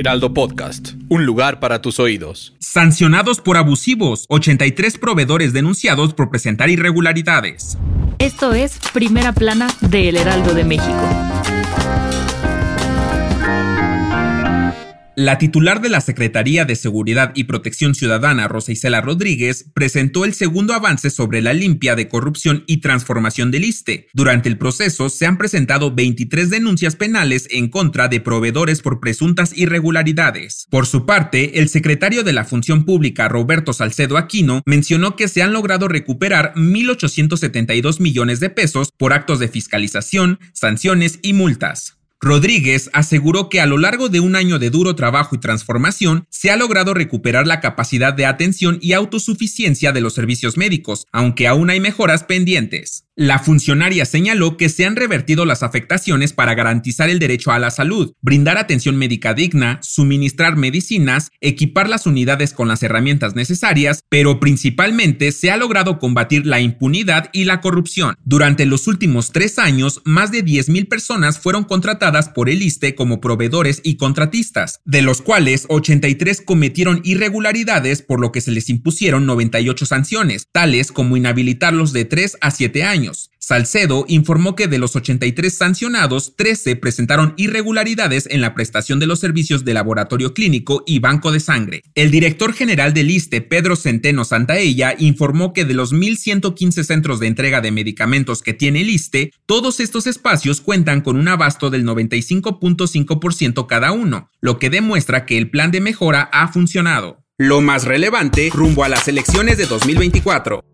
Heraldo Podcast, un lugar para tus oídos. Sancionados por abusivos, 83 proveedores denunciados por presentar irregularidades. Esto es Primera Plana de El Heraldo de México. La titular de la Secretaría de Seguridad y Protección Ciudadana, Rosa Isela Rodríguez, presentó el segundo avance sobre la limpia de corrupción y transformación del ISTE. Durante el proceso se han presentado 23 denuncias penales en contra de proveedores por presuntas irregularidades. Por su parte, el secretario de la Función Pública, Roberto Salcedo Aquino, mencionó que se han logrado recuperar 1.872 millones de pesos por actos de fiscalización, sanciones y multas. Rodríguez aseguró que a lo largo de un año de duro trabajo y transformación se ha logrado recuperar la capacidad de atención y autosuficiencia de los servicios médicos, aunque aún hay mejoras pendientes. La funcionaria señaló que se han revertido las afectaciones para garantizar el derecho a la salud, brindar atención médica digna, suministrar medicinas, equipar las unidades con las herramientas necesarias, pero principalmente se ha logrado combatir la impunidad y la corrupción. Durante los últimos tres años, más de 10.000 personas fueron contratadas por el ISTE como proveedores y contratistas, de los cuales 83 cometieron irregularidades por lo que se les impusieron 98 sanciones, tales como inhabilitarlos de 3 a 7 años Salcedo informó que de los 83 sancionados, 13 presentaron irregularidades en la prestación de los servicios de laboratorio clínico y banco de sangre. El director general del ISTE, Pedro Centeno Santaella, informó que de los 1.115 centros de entrega de medicamentos que tiene el ISTE, todos estos espacios cuentan con un abasto del 95.5% cada uno, lo que demuestra que el plan de mejora ha funcionado. Lo más relevante rumbo a las elecciones de 2024.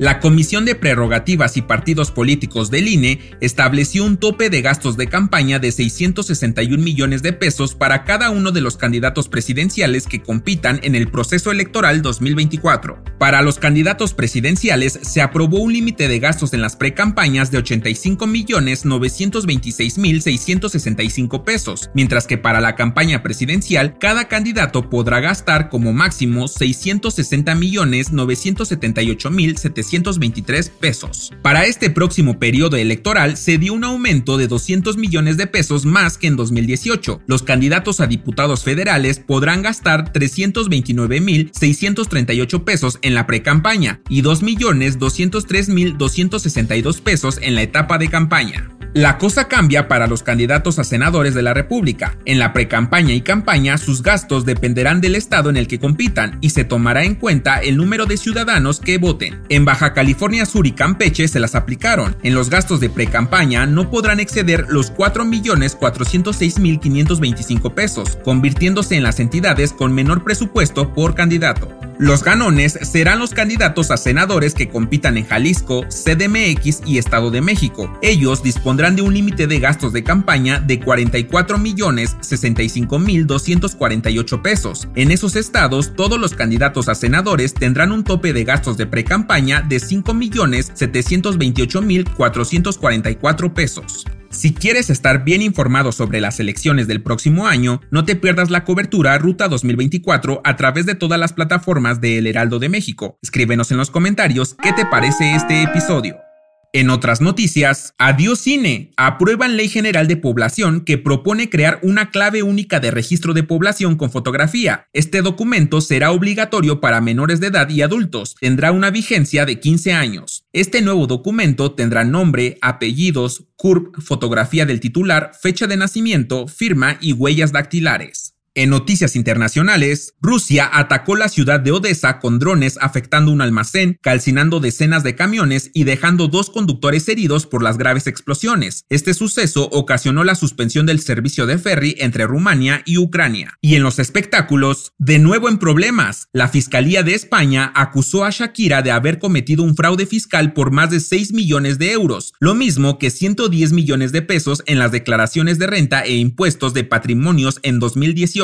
La Comisión de Prerrogativas y Partidos Políticos del INE estableció un tope de gastos de campaña de 661 millones de pesos para cada uno de los candidatos presidenciales que compitan en el proceso electoral 2024. Para los candidatos presidenciales se aprobó un límite de gastos en las precampañas de 85 millones 926 mil 665 pesos, mientras que para la campaña presidencial cada candidato podrá gastar como máximo 660 millones 978 mil 723 pesos. Para este próximo periodo electoral se dio un aumento de 200 millones de pesos más que en 2018. Los candidatos a diputados federales podrán gastar 329 mil 638 pesos en la precampaña y 2 millones 203 mil 262 pesos en la etapa de campaña. La cosa cambia para los candidatos a senadores de la República. En la precampaña y campaña, sus gastos dependerán del estado en el que compitan y se tomará en cuenta el número de ciudadanos que voten. En Baja California Sur y Campeche se las aplicaron. En los gastos de precampaña no podrán exceder los 4.406.525 pesos, convirtiéndose en las entidades con menor presupuesto por candidato. Los ganones serán los candidatos a senadores que compitan en Jalisco, CDMX y Estado de México. Ellos dispondrán de un límite de gastos de campaña de 44 millones 65 mil 248 pesos. En esos estados, todos los candidatos a senadores tendrán un tope de gastos de precampaña de 5 millones 728 mil 444 pesos. Si quieres estar bien informado sobre las elecciones del próximo año, no te pierdas la cobertura Ruta 2024 a través de todas las plataformas de El Heraldo de México. Escríbenos en los comentarios qué te parece este episodio. En otras noticias, Adiós Cine. Aprueban Ley General de Población que propone crear una clave única de registro de población con fotografía. Este documento será obligatorio para menores de edad y adultos. Tendrá una vigencia de 15 años. Este nuevo documento tendrá nombre, apellidos, CURP, fotografía del titular, fecha de nacimiento, firma y huellas dactilares. En noticias internacionales, Rusia atacó la ciudad de Odessa con drones afectando un almacén, calcinando decenas de camiones y dejando dos conductores heridos por las graves explosiones. Este suceso ocasionó la suspensión del servicio de ferry entre Rumania y Ucrania. Y en los espectáculos, de nuevo en problemas, la Fiscalía de España acusó a Shakira de haber cometido un fraude fiscal por más de 6 millones de euros, lo mismo que 110 millones de pesos en las declaraciones de renta e impuestos de patrimonios en 2018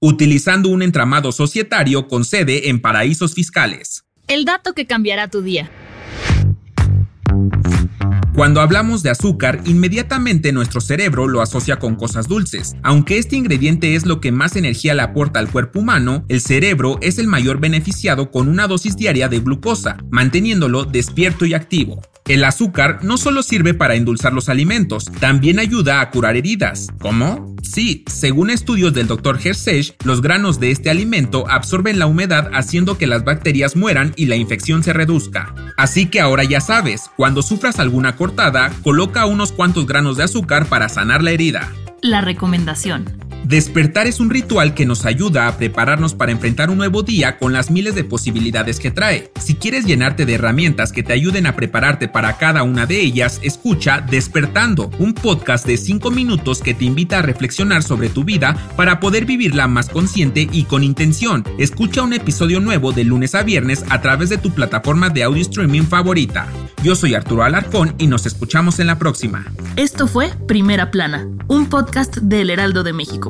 utilizando un entramado societario con sede en paraísos fiscales. El dato que cambiará tu día. Cuando hablamos de azúcar, inmediatamente nuestro cerebro lo asocia con cosas dulces. Aunque este ingrediente es lo que más energía le aporta al cuerpo humano, el cerebro es el mayor beneficiado con una dosis diaria de glucosa, manteniéndolo despierto y activo. El azúcar no solo sirve para endulzar los alimentos, también ayuda a curar heridas. ¿Cómo? Sí, según estudios del Dr. Hersey, los granos de este alimento absorben la humedad haciendo que las bacterias mueran y la infección se reduzca. Así que ahora ya sabes, cuando sufras alguna cortada, coloca unos cuantos granos de azúcar para sanar la herida. La recomendación. Despertar es un ritual que nos ayuda a prepararnos para enfrentar un nuevo día con las miles de posibilidades que trae. Si quieres llenarte de herramientas que te ayuden a prepararte para cada una de ellas, escucha Despertando, un podcast de 5 minutos que te invita a reflexionar sobre tu vida para poder vivirla más consciente y con intención. Escucha un episodio nuevo de lunes a viernes a través de tu plataforma de audio streaming favorita. Yo soy Arturo Alarcón y nos escuchamos en la próxima. Esto fue Primera Plana, un podcast del Heraldo de México.